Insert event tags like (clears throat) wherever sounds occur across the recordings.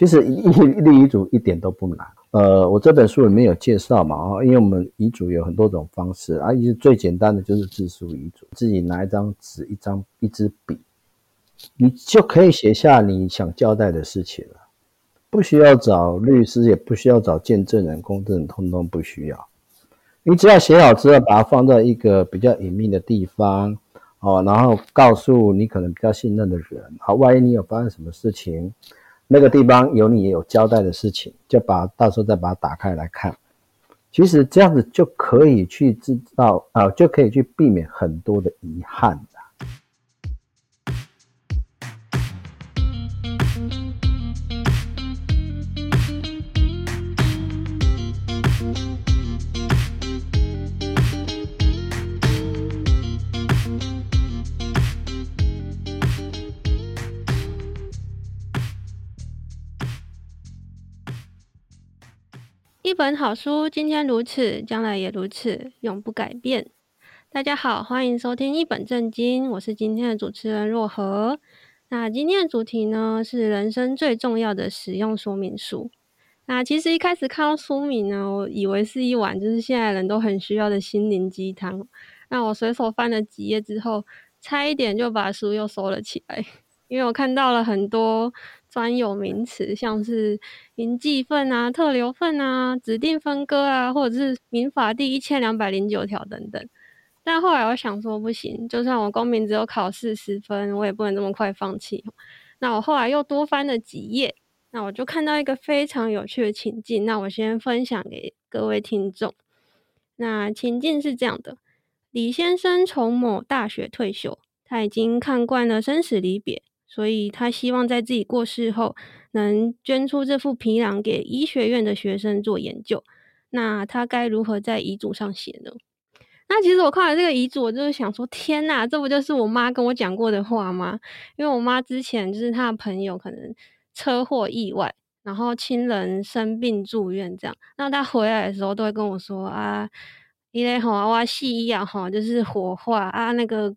其实立立遗嘱一点都不难。呃，我这本书里面有介绍嘛，哦，因为我们遗嘱有很多种方式啊，一最简单的就是自书遗嘱，自己拿一张纸、一张一支笔，你就可以写下你想交代的事情了，不需要找律师，也不需要找见证人、公证，通通不需要。你只要写好之后，把它放在一个比较隐秘的地方，哦，然后告诉你可能比较信任的人，好，万一你有发生什么事情。那个地方有你也有交代的事情，就把到时候再把它打开来看。其实这样子就可以去知道啊、就可以去避免很多的遗憾。本好书，今天如此，将来也如此，永不改变。大家好，欢迎收听一本正经，我是今天的主持人若何。那今天的主题呢，是人生最重要的使用说明书。那其实一开始看到书名呢，我以为是一碗就是现在人都很需要的心灵鸡汤。那我随手翻了几页之后，差一点就把书又收了起来，因为我看到了很多。专有名词，像是应继分啊、特留分啊、指定分割啊，或者是民法第一千两百零九条等等。但后来我想说，不行，就算我公民只有考四十分，我也不能这么快放弃。那我后来又多翻了几页，那我就看到一个非常有趣的情境。那我先分享给各位听众。那情境是这样的：李先生从某大学退休，他已经看惯了生死离别。所以他希望在自己过世后，能捐出这副皮囊给医学院的学生做研究。那他该如何在遗嘱上写呢？那其实我看了这个遗嘱，我就是想说，天呐，这不就是我妈跟我讲过的话吗？因为我妈之前就是她的朋友可能车祸意外，然后亲人生病住院这样，那她回来的时候都会跟我说啊，因为吼我死一样吼，就是火化啊那个。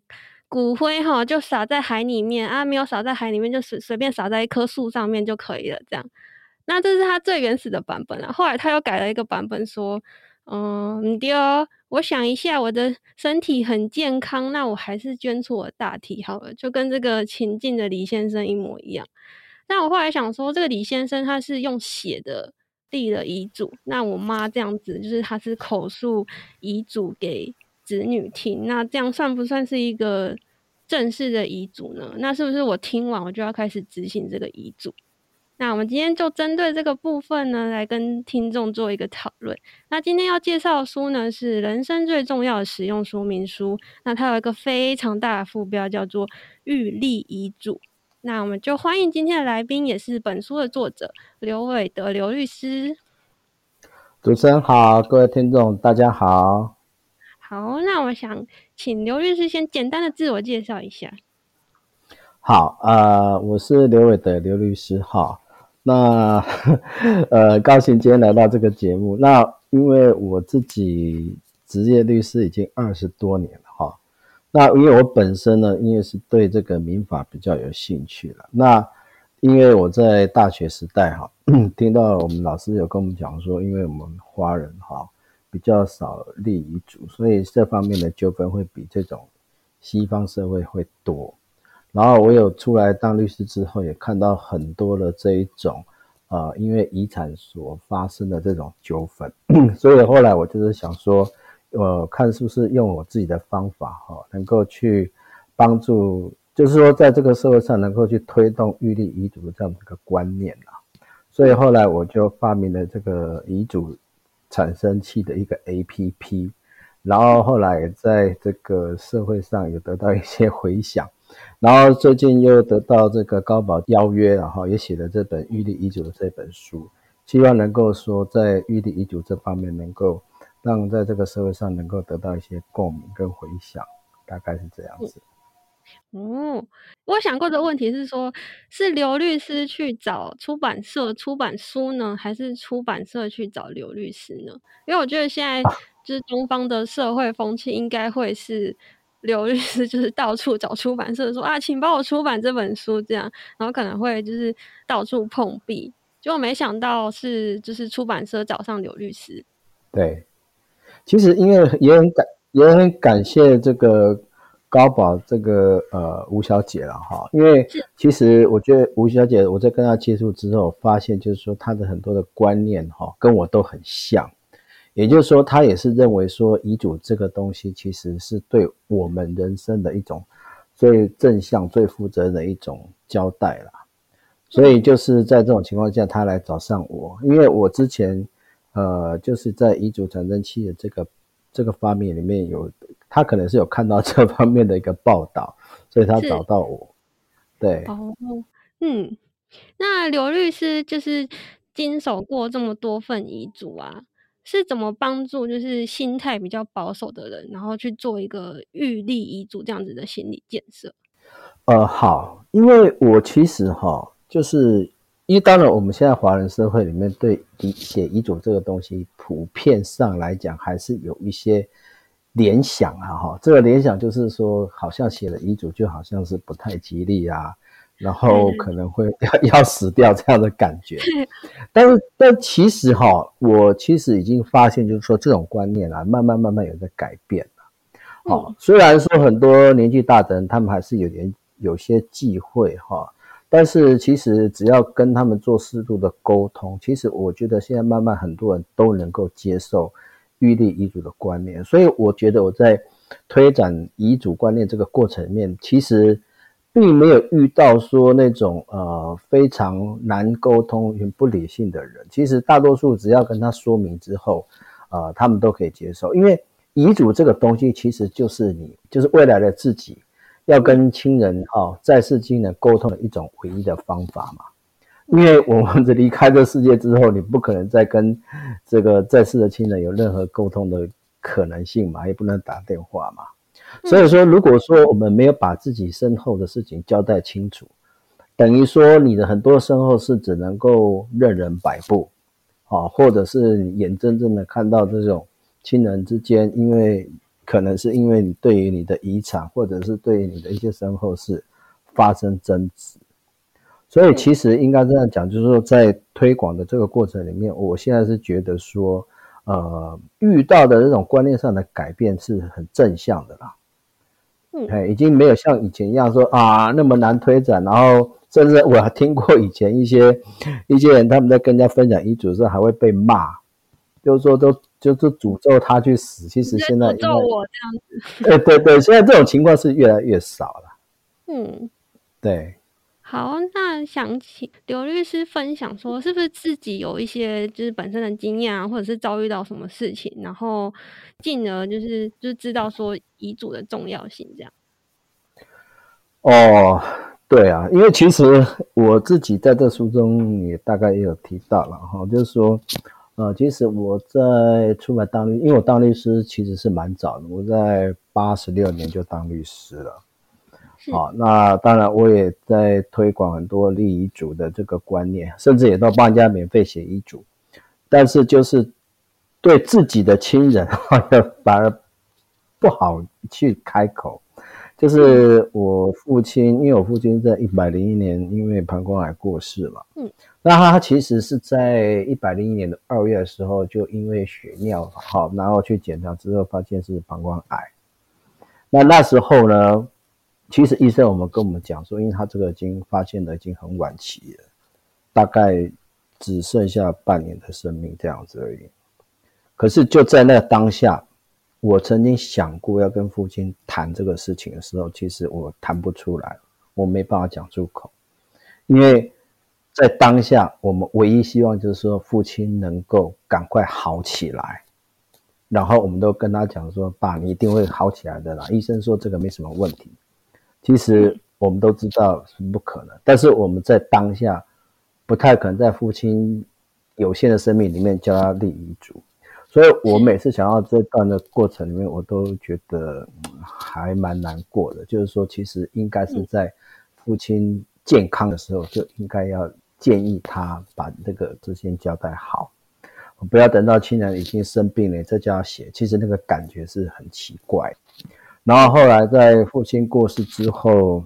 骨灰哈就撒在海里面啊，没有撒在海里面就随随便撒在一棵树上面就可以了。这样，那这是他最原始的版本了。后来他又改了一个版本，说，嗯，对哦，我想一下，我的身体很健康，那我还是捐出我大体好了，就跟这个情境的李先生一模一样。但我后来想说，这个李先生他是用写的立了遗嘱，那我妈这样子就是他是口述遗嘱给子女听，那这样算不算是一个正式的遗嘱呢？那是不是我听完我就要开始执行这个遗嘱？那我们今天就针对这个部分呢，来跟听众做一个讨论。那今天要介绍的书呢，是人生最重要的使用说明书。那它有一个非常大的副标，叫做《预立遗嘱》。那我们就欢迎今天的来宾，也是本书的作者刘伟德刘律师。主持人好，各位听众大家好。好，那我想请刘律师先简单的自我介绍一下。好，呃，我是刘伟德刘律师哈。那 (laughs) 呃，高兴今天来到这个节目。那因为我自己职业律师已经二十多年了哈。那因为我本身呢，因为是对这个民法比较有兴趣了。那因为我在大学时代哈，(coughs) 听到我们老师有跟我们讲说，因为我们华人哈。比较少立遗嘱，所以这方面的纠纷会比这种西方社会会多。然后我有出来当律师之后，也看到很多的这一种，呃，因为遗产所发生的这种纠纷，(clears throat) 所以后来我就是想说，呃，看是不是用我自己的方法哈，能够去帮助，就是说在这个社会上能够去推动预立遗嘱的这样的一个观念啊。所以后来我就发明了这个遗嘱。产生器的一个 APP，然后后来在这个社会上有得到一些回响，(laughs) 然后最近又得到这个高保邀约，然后也写了这本预立遗嘱的这本书，希望能够说在预立遗嘱这方面能够让在这个社会上能够得到一些共鸣跟回响，大概是这样子。哦，我想过的问题是说，是刘律师去找出版社出版书呢，还是出版社去找刘律师呢？因为我觉得现在就是东方的社会风气，应该会是刘律师就是到处找出版社说啊，请帮我出版这本书，这样，然后可能会就是到处碰壁，结果没想到是就是出版社找上刘律师。对，其实因为也很感也很感谢这个高宝这个呃吴小姐了哈，因为其实我觉得吴小姐我在跟她接触之后，发现就是说她的很多的观念哈跟我都很像，也就是说她也是认为说遗嘱这个东西其实是对我们人生的一种最正向、最负责任的一种交代了。所以就是在这种情况下，她来找上我，因为我之前，呃，就是在遗嘱产生器的这个这个方面里面有，他可能是有看到这方面的一个报道，所以他找到我。对，哦，嗯，那刘律师就是经手过这么多份遗嘱啊，是怎么帮助就是心态比较保守的人，然后去做一个预立遗嘱这样子的心理建设？呃，好，因为我其实哈。就是，因为当然我们现在华人社会里面对遗写遗嘱这个东西，普遍上来讲还是有一些联想啊，哈，这个联想就是说，好像写了遗嘱就好像是不太吉利啊，然后可能会 (laughs) 要要死掉这样的感觉。(laughs) 但是，但其实哈，我其实已经发现，就是说这种观念啊，慢慢慢慢有在改变了。好，虽然说很多年纪大的人，他们还是有点有些忌讳哈。但是其实只要跟他们做适度的沟通，其实我觉得现在慢慢很多人都能够接受预立遗嘱的观念。所以我觉得我在推展遗嘱观念这个过程面，其实并没有遇到说那种呃非常难沟通、很不理性的人。其实大多数只要跟他说明之后，呃，他们都可以接受。因为遗嘱这个东西其实就是你，就是未来的自己。要跟亲人哈在世亲人沟通的一种唯一的方法嘛，因为我们这离开这世界之后，你不可能再跟这个在世的亲人有任何沟通的可能性嘛，也不能打电话嘛。所以说，如果说我们没有把自己身后的事情交代清楚，等于说你的很多身后事只能够任人摆布，啊，或者是眼睁睁的看到这种亲人之间因为。可能是因为你对于你的遗产，或者是对于你的一些身后事发生争执，所以其实应该这样讲，就是说在推广的这个过程里面，我现在是觉得说，呃，遇到的这种观念上的改变是很正向的啦。嗯，已经没有像以前一样说啊那么难推展，然后甚至我还听过以前一些一些人他们在跟人家分享遗嘱的时候还会被骂。就是说，都就是诅咒他去死。其实现在诅咒我这样子。(laughs) 对对对，现在这种情况是越来越少了。嗯，对。好，那想请刘律师分享说，是不是自己有一些就是本身的经验啊，或者是遭遇到什么事情，然后进而就是就是知道说遗嘱的重要性这样。哦，对啊，因为其实我自己在这书中也大概也有提到了哈，就是说。呃，其实我在出来当律，因为我当律师其实是蛮早的，我在八十六年就当律师了。好，那当然我也在推广很多立遗嘱的这个观念，甚至也都帮人家免费写遗嘱。但是就是对自己的亲人，(laughs) 反而不好去开口。就是我父亲，因为我父亲在一百零一年因为膀胱癌过世嘛。嗯。那他其实是在一百零一年的二月的时候，就因为血尿好，然后去检查之后发现是膀胱癌。那那时候呢，其实医生我们跟我们讲说，因为他这个已经发现的已经很晚期了，大概只剩下半年的生命这样子而已。可是就在那当下，我曾经想过要跟父亲谈这个事情的时候，其实我谈不出来，我没办法讲出口，因为。在当下，我们唯一希望就是说，父亲能够赶快好起来。然后，我们都跟他讲说：“爸，你一定会好起来的啦。”医生说这个没什么问题。其实我们都知道是不可能，但是我们在当下不太可能在父亲有限的生命里面叫他立遗嘱。所以我每次想到这段的过程里面，我都觉得还蛮难过的。就是说，其实应该是在父亲健康的时候就应该要。建议他把这个字先交代好，不要等到亲人已经生病了再叫他写，其实那个感觉是很奇怪。然后后来在父亲过世之后，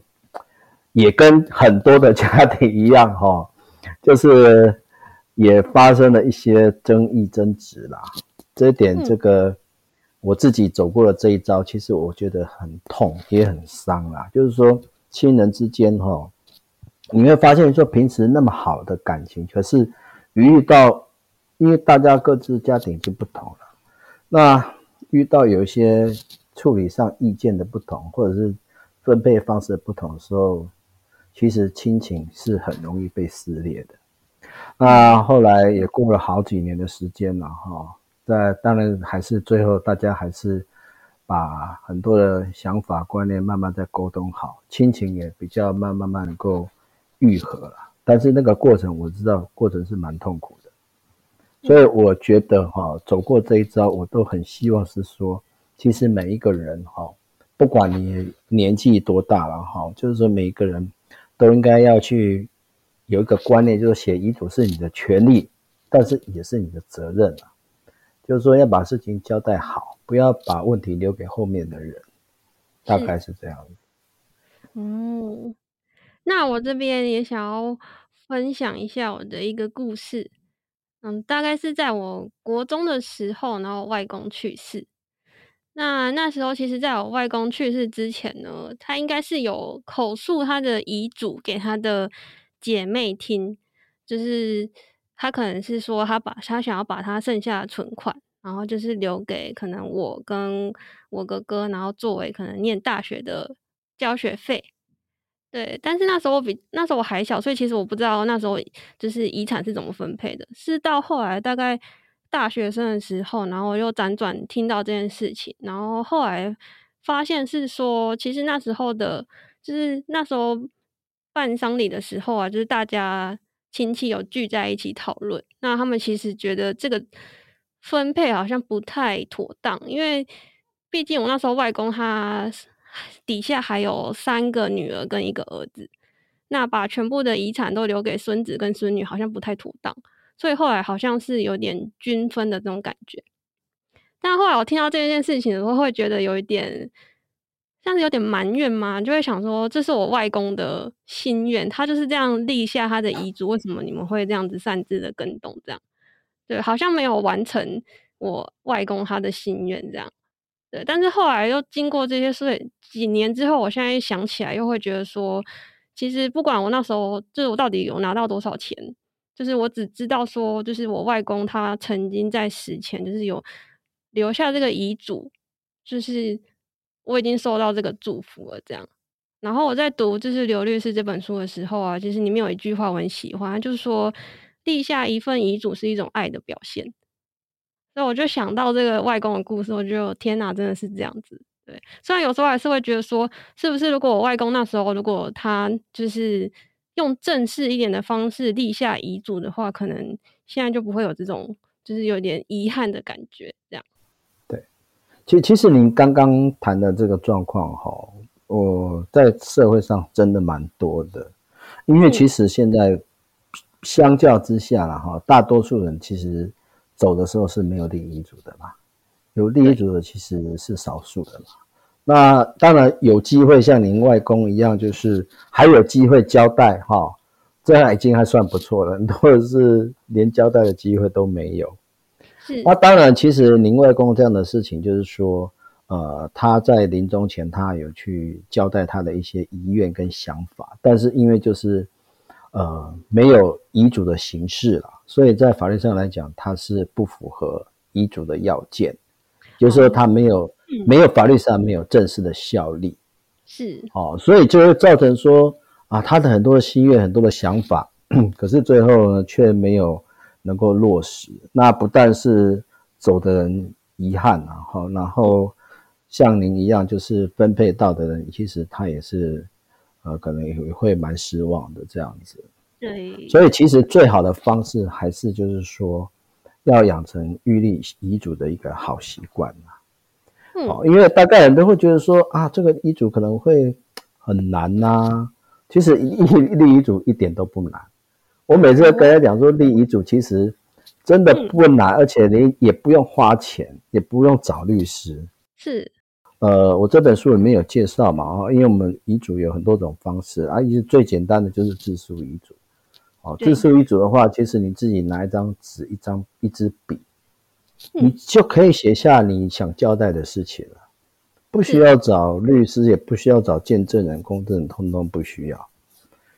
也跟很多的家庭一样哈，(laughs) 就是也发生了一些争议争执啦。这一点，这个我自己走过了这一遭，其实我觉得很痛，也很伤啦。就是说，亲人之间哈，你会发现说平时那么好的感情，可是遇到，因为大家各自家庭就不同了，那遇到有一些处理上意见的不同，或者是分配方式的不同的时候，其实亲情是很容易被撕裂的。那后来也过了好几年的时间了哈。在当然还是最后，大家还是把很多的想法观念慢慢再沟通好，亲情也比较慢慢慢能够愈合了。但是那个过程我知道，过程是蛮痛苦的，所以我觉得哈，走过这一遭，我都很希望是说，其实每一个人哈，不管你年纪多大了哈，就是说每一个人都应该要去有一个观念，就是写遗嘱是你的权利，但是也是你的责任啊。就是说要把事情交代好，不要把问题留给后面的人，大概是这样子。嗯，那我这边也想要分享一下我的一个故事。嗯，大概是在我国中的时候，然后外公去世。那那时候，其实在我外公去世之前呢，他应该是有口述他的遗嘱给他的姐妹听，就是。他可能是说，他把他想要把他剩下的存款，然后就是留给可能我跟我哥哥，然后作为可能念大学的交学费。对，但是那时候我比那时候我还小，所以其实我不知道那时候就是遗产是怎么分配的。是到后来大概大学生的时候，然后我又辗转听到这件事情，然后后来发现是说，其实那时候的，就是那时候办丧礼的时候啊，就是大家。亲戚有聚在一起讨论，那他们其实觉得这个分配好像不太妥当，因为毕竟我那时候外公他底下还有三个女儿跟一个儿子，那把全部的遗产都留给孙子跟孙女，好像不太妥当，所以后来好像是有点均分的这种感觉。但后来我听到这件事情的时候，会觉得有一点。像是有点埋怨嘛，就会想说，这是我外公的心愿，他就是这样立下他的遗嘱，为什么你们会这样子擅自的更动？这样，对，好像没有完成我外公他的心愿，这样，对。但是后来又经过这些事几年之后，我现在想起来，又会觉得说，其实不管我那时候，就是我到底有拿到多少钱，就是我只知道说，就是我外公他曾经在死前，就是有留下这个遗嘱，就是。我已经收到这个祝福了，这样。然后我在读就是刘律师这本书的时候啊，其实里面有一句话我很喜欢，就是说立下一份遗嘱是一种爱的表现。所以我就想到这个外公的故事，我就天哪，真的是这样子。对，虽然有时候还是会觉得说，是不是如果我外公那时候如果他就是用正式一点的方式立下遗嘱的话，可能现在就不会有这种就是有点遗憾的感觉，这样。对其其实您刚刚谈的这个状况哈，我在社会上真的蛮多的，因为其实现在相较之下了哈，大多数人其实走的时候是没有立遗嘱的嘛，有立遗嘱的其实是少数的嘛。那当然有机会像您外公一样，就是还有机会交代哈，这样已经还算不错了，很多人是连交代的机会都没有。是那当然，其实您外公这样的事情，就是说，呃，他在临终前，他有去交代他的一些遗愿跟想法，但是因为就是，呃，没有遗嘱的形式了，所以在法律上来讲，他是不符合遗嘱的要件，就是说他没有，没有法律上没有正式的效力，是，哦，所以就会造成说，啊，他的很多的心愿、很多的想法，(clears throat) 可是最后呢，却没有。能够落实，那不但是走的人遗憾啊，哈，然后像您一样，就是分配到的人，其实他也是，呃，可能也会蛮失望的这样子。对，所以其实最好的方式还是就是说，要养成预立遗嘱的一个好习惯嘛。嗯，因为大概人都会觉得说啊，这个遗嘱可能会很难呐，啊，其实立 (laughs) 立遗嘱一点都不难。我每次跟他讲说，立遗嘱其实真的不难，而且你也不用花钱，也不用找律师。是，呃，我这本书里面有介绍嘛，因为我们遗嘱有很多种方式啊，最简单的就是自书遗嘱，哦，自书遗嘱的话，其实你自己拿一张纸、一张一支笔，你就可以写下你想交代的事情了，不需要找律师，也不需要找见证人、公证人，通通不需要。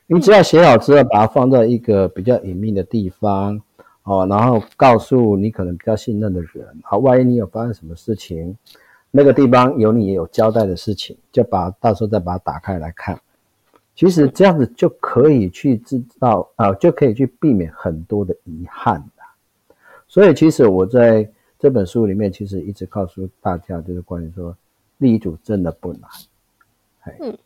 你只要写好之后，把它放在一个比较隐秘的地方，哦，然后告诉你可能比较信任的人，好，万一你有发生什么事情，那个地方有你有交代的事情，就把到时候再把它打开来看。其实这样子就可以去知道啊、就可以去避免很多的遗憾。所以，其实我在这本书里面，其实一直告诉大家，就是关于说立遗嘱真的不难。嗯，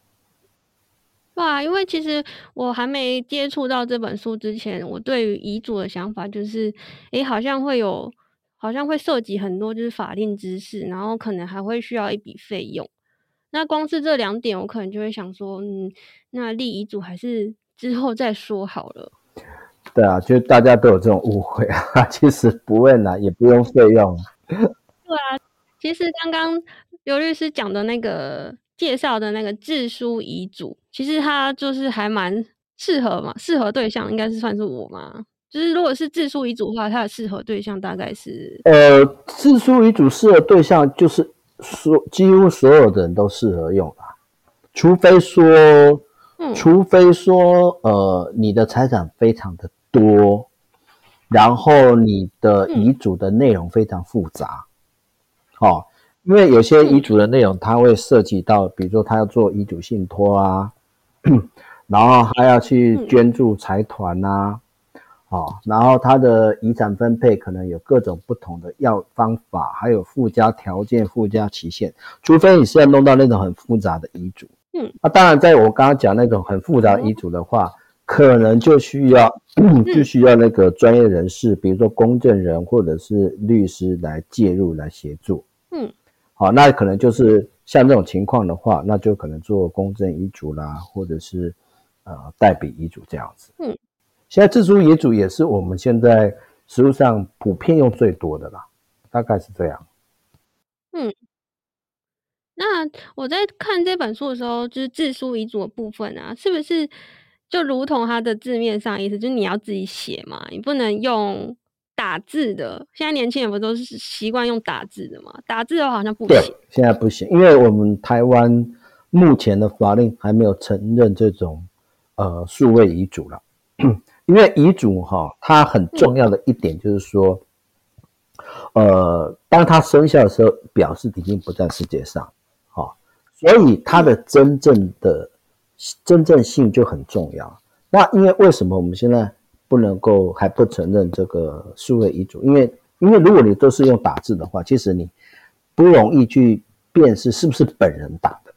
哇，因为其实我还没接触到这本书之前，我对于遗嘱的想法就是，诶，好像会有，好像会涉及很多就是法令知识，然后可能还会需要一笔费用。那光是这两点，我可能就会想说，嗯，那立遗嘱还是之后再说好了。对啊，就大家都有这种误会啊，(laughs) 其实不问啦，也不用费用。对啊，其实刚刚刘律师讲的那个介绍的那个自书遗嘱，其实它就是还蛮适合嘛，适合对象应该是算是我嘛。就是如果是自书遗嘱的话，它的适合对象大概是呃，自书遗嘱适合对象就是。所几乎所有的人都适合用啊，除非说，嗯，除非说，呃，你的财产非常的多，然后你的遗嘱的内容非常复杂，哦，因为有些遗嘱的内容，它会涉及到，比如说他要做遗嘱信托啊，(coughs) 然后还要去捐助财团啊。哦，然后他的遗产分配可能有各种不同的要方法，还有附加条件、附加期限，除非你是要弄到那种很复杂的遗嘱。嗯，那、啊、当然，在我刚刚讲那种很复杂的遗嘱的话，可能就需要 (clears throat) 就需要那个专业人士，比如说公证人或者是律师来介入来协助。嗯，好，那可能就是像这种情况的话，那就可能做公证遗嘱啦，或者是呃代笔遗嘱这样子。嗯。现在自书遗嘱也是我们现在实务上普遍用最多的啦，大概是这样。嗯，那我在看这本书的时候，就是自书遗嘱的部分啊，是不是就如同它的字面上意思，就是你要自己写嘛，你不能用打字的。现在年轻人不都是习惯用打字的嘛？打字的话好像不行。现在不行，因为我们台湾目前的法令还没有承认这种呃数位遗嘱了。因为遗嘱哈，它很重要的一点就是说，呃，当它生效的时候，表示已经不在世界上，好，所以它的真正的真正性就很重要。那因为为什么我们现在不能够还不承认这个数位遗嘱？因为因为如果你都是用打字的话，其实你不容易去辨识是不是本人打的。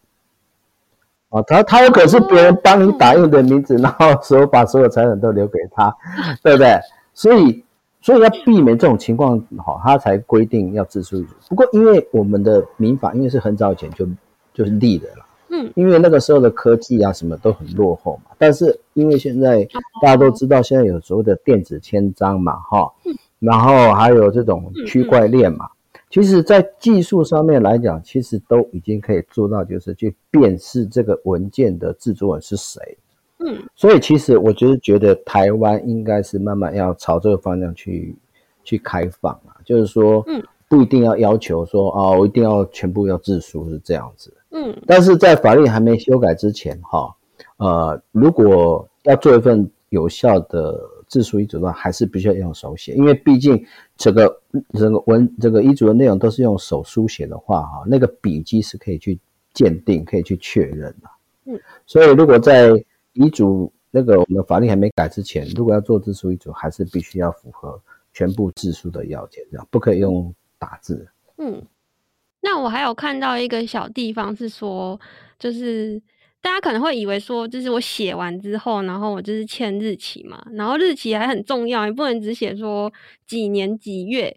哦，他他有可能是别人帮你打印的名字，然后说把所有财产都留给他，(laughs) 对不对？所以所以要避免这种情况，好，他才规定要自书遗嘱。不过因为我们的民法，因为是很早以前就就是立的了，嗯，因为那个时候的科技啊什么都很落后嘛。但是因为现在大家都知道，现在有所谓的电子签章嘛，哈，然后还有这种区块链嘛。其实，在技术上面来讲，其实都已经可以做到，就是去辨识这个文件的制作人是谁。嗯，所以其实我就是觉得台湾应该是慢慢要朝这个方向去去开放啊，就是说，嗯，不一定要要求说啊，我一定要全部要自书是这样子。嗯，但是在法律还没修改之前，哈，呃，如果要做一份有效的。自书遗嘱的话，还是必须要用手写，因为毕竟这个这个文这个遗嘱的内容都是用手书写的话，哈，那个笔迹是可以去鉴定、可以去确认的。嗯，所以如果在遗嘱那个我们的法律还没改之前，如果要做自书遗嘱，还是必须要符合全部自书的要件，这样不可以用打字。嗯，那我还有看到一个小地方是说，就是。大家可能会以为说，就是我写完之后，然后我就是签日期嘛，然后日期还很重要，你不能只写说几年几月，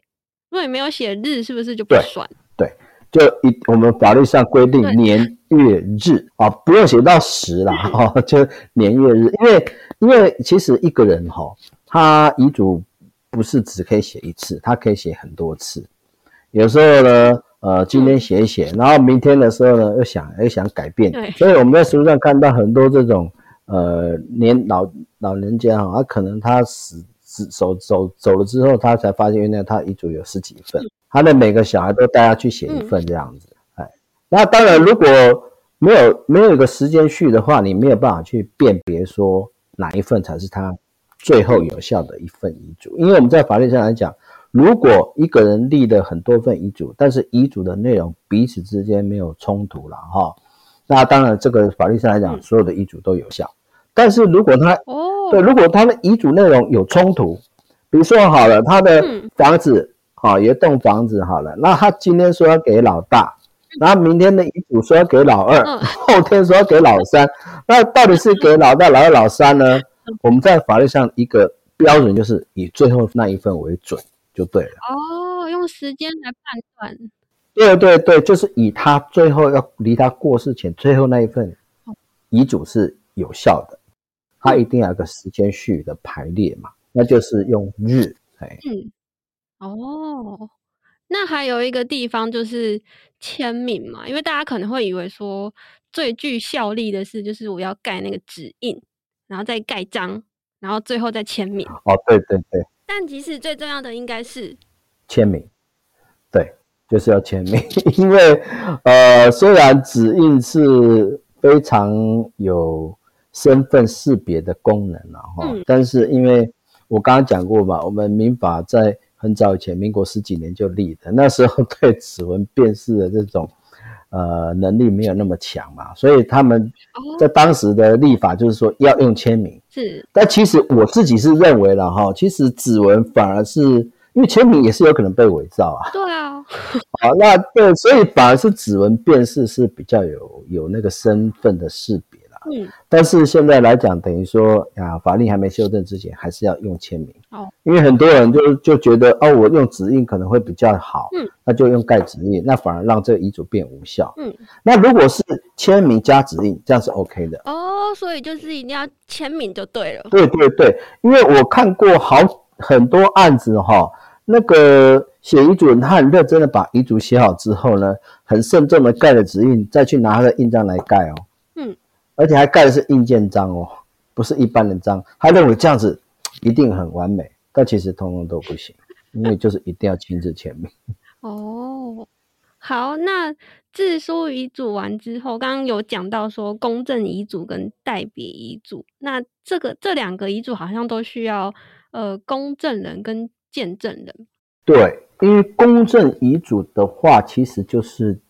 如果你没有写日，是不是就不算？对，对，就一我们法律上规定年月日啊，不用写到时啦，哈，就年月日，因为因为其实一个人哈，他遗嘱不是只可以写一次，他可以写很多次，有时候呢。呃，今天写一写，然后明天的时候呢，又想又想改变，对，所以我们在书上看到很多这种呃年老老人家哈，他可能他死死走走走了之后，他才发现原来他遗嘱有十几份，他的每个小孩都带他去写一份这样子。哎，那当然如果没有没有一个时间序的话，你没有办法去辨别说哪一份才是他最后有效的一份遗嘱，因为我们在法律上来讲。如果一个人立了很多份遗嘱，但是遗嘱的内容彼此之间没有冲突了哈，那当然这个法律上来讲，所有的遗嘱都有效。但是如果他哦，对，如果他的遗嘱内容有冲突，比如说好了，他的房子好，有一栋房子好了，那他今天说要给老大，然后明天的遗嘱说要给老二，(laughs) 后天说要给老三，那到底是给老大、老二、老三呢？我们在法律上一个标准就是以最后那一份为准。就对了哦，用时间来判断。对对对，就是以他最后要离他过世前最后那一份遗嘱是有效的，他一定要有个时间序的排列嘛，那就是用日。哎，嗯，哦，那还有一个地方就是签名嘛，因为大家可能会以为说最具效力的是就是我要盖那个指印，然后再盖章，然后最后再签名。哦，对对对。但其实最重要的应该是签名，对，就是要签名。(laughs) 因为呃，虽然指印是非常有身份识别的功能了哈，嗯、但是因为我刚刚讲过嘛，我们民法在很早以前，民国十几年就立的，那时候对指纹辨识的这种。呃，能力没有那么强嘛，所以他们在当时的立法就是说要用签名。是，但其实我自己是认为了哈，其实指纹反而是因为签名也是有可能被伪造啊。对啊。(laughs) 好，那对，所以反而是指纹辨识是比较有有那个身份的识别。嗯，但是现在来讲，等于说呀，法令还没修正之前，还是要用签名哦。因为很多人就就觉得哦，我用指印可能会比较好，嗯，那就用盖指印，那反而让这个遗嘱变无效。嗯，那如果是签名加指印，这样是 OK 的哦。所以就是一定要签名就对了。对对对，因为我看过好很多案子哈，那个写遗嘱人，他很认真的把遗嘱写好之后呢，很慎重的盖了指印，再去拿他的印章来盖哦。而且还盖的是印鉴章哦，不是一般的章。他认为这样子一定很完美，但其实通通都不行，因为就是一定要亲自签名。(laughs) 哦，好，那自书遗嘱完之后，刚刚有讲到说公证遗嘱跟代笔遗嘱，那这个这两个遗嘱好像都需要呃公证人跟见证人。对，因为公证遗嘱的话，其实就是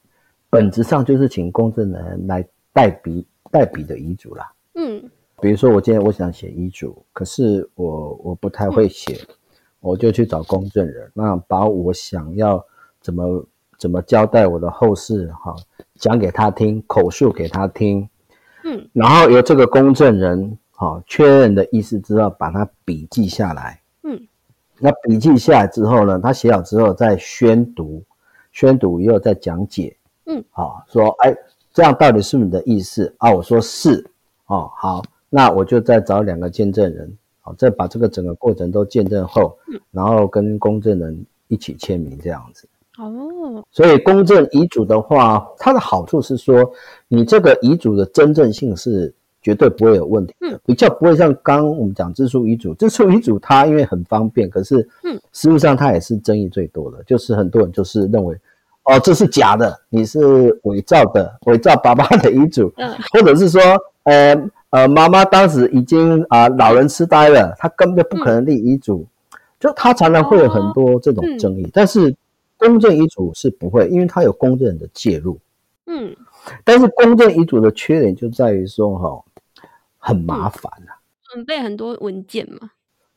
本质上就是请公证人来代笔。代笔的遗嘱啦，嗯，比如说我今天我想写遗嘱，可是我我不太会写，嗯、我就去找公证人，那把我想要怎么怎么交代我的后事哈，讲给他听，口述给他听，嗯，然后由这个公证人哈确认的意思之后，把他笔记下来，嗯，那笔记下来之后呢，他写好之后再宣读，宣读以后再讲解，嗯，好说哎。这样到底是你的意思啊？我说是，哦，好，那我就再找两个见证人，好，再把这个整个过程都见证后，然后跟公证人一起签名这样子。哦，所以公证遗嘱的话，它的好处是说，你这个遗嘱的真正性是绝对不会有问题的，比较不会像刚刚我们讲自书遗嘱，自书遗嘱它因为很方便，可是，嗯，实际上它也是争议最多的，就是很多人就是认为。哦，这是假的，你是伪造的，伪造爸爸的遗嘱，嗯，或者是说，呃呃，妈妈当时已经啊、呃、老人痴呆了，他根本就不可能立遗嘱，嗯、就他常常会有很多这种争议。哦嗯、但是公证遗嘱是不会，因为他有公证人的介入，嗯，但是公证遗嘱的缺点就在于说，哈、哦，很麻烦啊，准备很多文件嘛。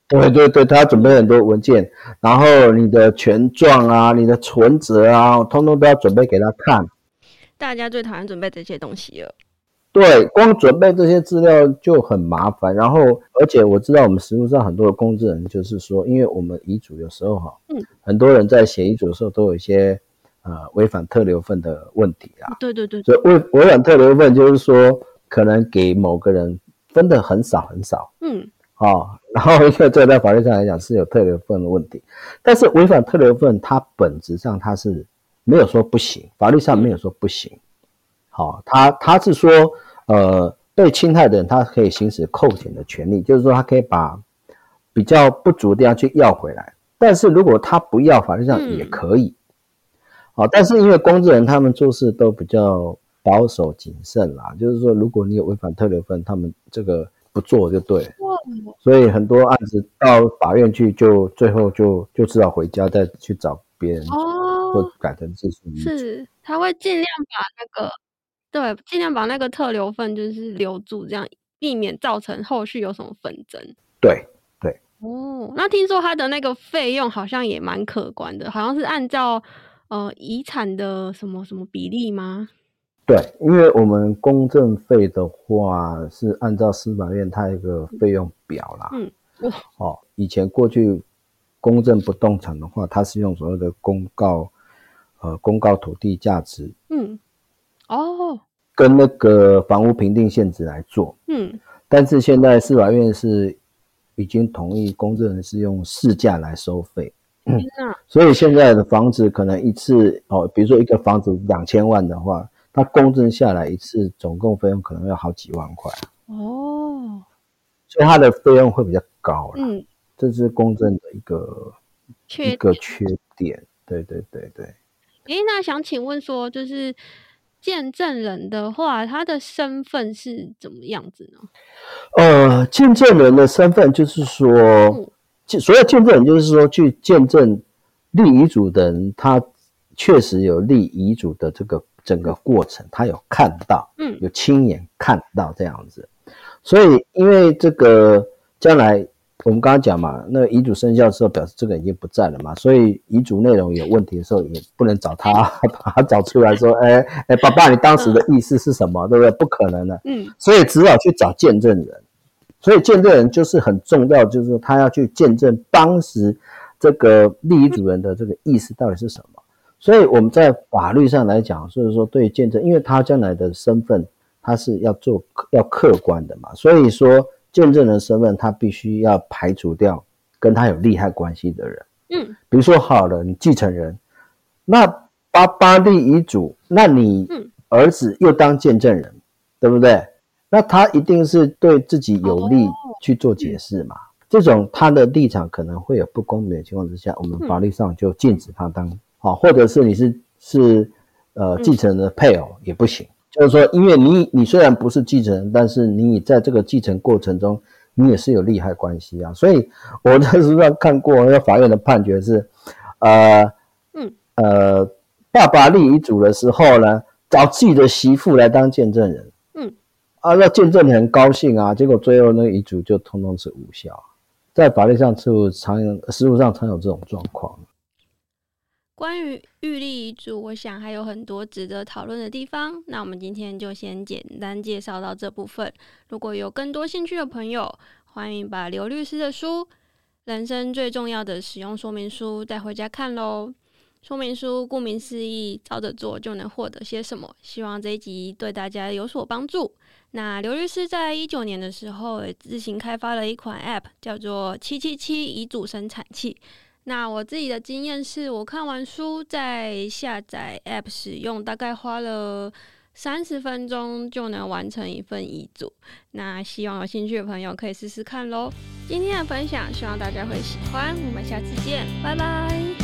对对对，他准备很多文件，然后你的权状啊，你的存折啊，通通都要准备给他看。大家最讨厌准备这些东西了。对，光准备这些资料就很麻烦。然后，而且我知道我们实务上很多的公证人，就是说，因为我们遗嘱有时候哈，嗯，很多人在写遗嘱的时候都有一些呃违反特留份的问题啊。对对对。所以违违反特留份就是说，可能给某个人分的很少很少。嗯。哦，然后因为这在法律上来讲是有特留份的问题，但是违反特留份，它本质上它是没有说不行，法律上没有说不行。好、哦，它它是说，呃，被侵害的人，他可以行使扣减的权利，就是说他可以把比较不足的地方去要回来。但是如果他不要，法律上也可以。好、嗯，但是因为公证人他们做事都比较保守谨慎啦，就是说如果你有违反特留份，他们这个不做就对。所以很多案子到法院去，就最后就就只好回家再去找别人哦，或改成自诉。是，他会尽量把那个。对，尽量把那个特留份就是留住，这样避免造成后续有什么纷争。对对哦，那听说他的那个费用好像也蛮可观的，好像是按照呃遗产的什么什么比例吗？对，因为我们公证费的话是按照司法院它一个费用表啦。嗯。哦，以前过去公证不动产的话，它是用所谓的公告呃公告土地价值。嗯。哦，跟那个房屋评定限值来做，嗯，但是现在司法院是已经同意公证人是用市价来收费，嗯，所以现在的房子可能一次哦，比如说一个房子两千万的话，它公证下来一次总共费用可能要好几万块，哦，所以他的费用会比较高了，嗯，这是公证的一个一个缺点，对对对对。诶，那想请问说就是。见证人的话，他的身份是怎么样子呢？呃，见证人的身份就是说，嗯、所有见证人就是说，去见证立遗嘱的人，他确实有立遗嘱的这个整个过程，他有看到，嗯，有亲眼看到这样子。所以，因为这个将来。我们刚刚讲嘛，那遗嘱生效的时候，表示这个已经不在了嘛，所以遗嘱内容有问题的时候，也不能找他 (laughs) 把他找出来说，哎哎，爸爸，你当时的意思是什么？对不对？不可能的。嗯，所以只好去找见证人。所以见证人就是很重要，就是说他要去见证当时这个立遗嘱人的这个意思到底是什么。所以我们在法律上来讲，就是说对见证，因为他将来的身份他是要做要客观的嘛，所以说。见证人身份，他必须要排除掉跟他有利害关系的人。嗯，比如说好了，你继承人，那爸爸立遗嘱，那你儿子又当见证人，嗯、对不对？那他一定是对自己有利去做解释嘛。哦、这种他的立场可能会有不公平的情况之下，我们法律上就禁止他当好，嗯、或者是你是是呃继承人的配偶也不行。就是说，因为你你虽然不是继承人，但是你在这个继承过程中，你也是有利害关系啊。所以我在书上看过，那个法院的判决是，呃，嗯，呃，爸爸立遗嘱的时候呢，找自己的媳妇来当见证人，嗯，啊，那见证人很高兴啊，结果最后那个遗嘱就通通是无效，在法律上就常有，实务上常有这种状况。关于预立遗嘱，我想还有很多值得讨论的地方。那我们今天就先简单介绍到这部分。如果有更多兴趣的朋友，欢迎把刘律师的书《人生最重要的使用说明书》带回家看喽。说明书顾名思义，照着做就能获得些什么。希望这一集对大家有所帮助。那刘律师在一九年的时候，也自行开发了一款 App，叫做“七七七遗嘱生产器”。那我自己的经验是，我看完书再下载 App 使用，大概花了三十分钟就能完成一份遗嘱。那希望有兴趣的朋友可以试试看喽。今天的分享，希望大家会喜欢。我们下次见，拜拜。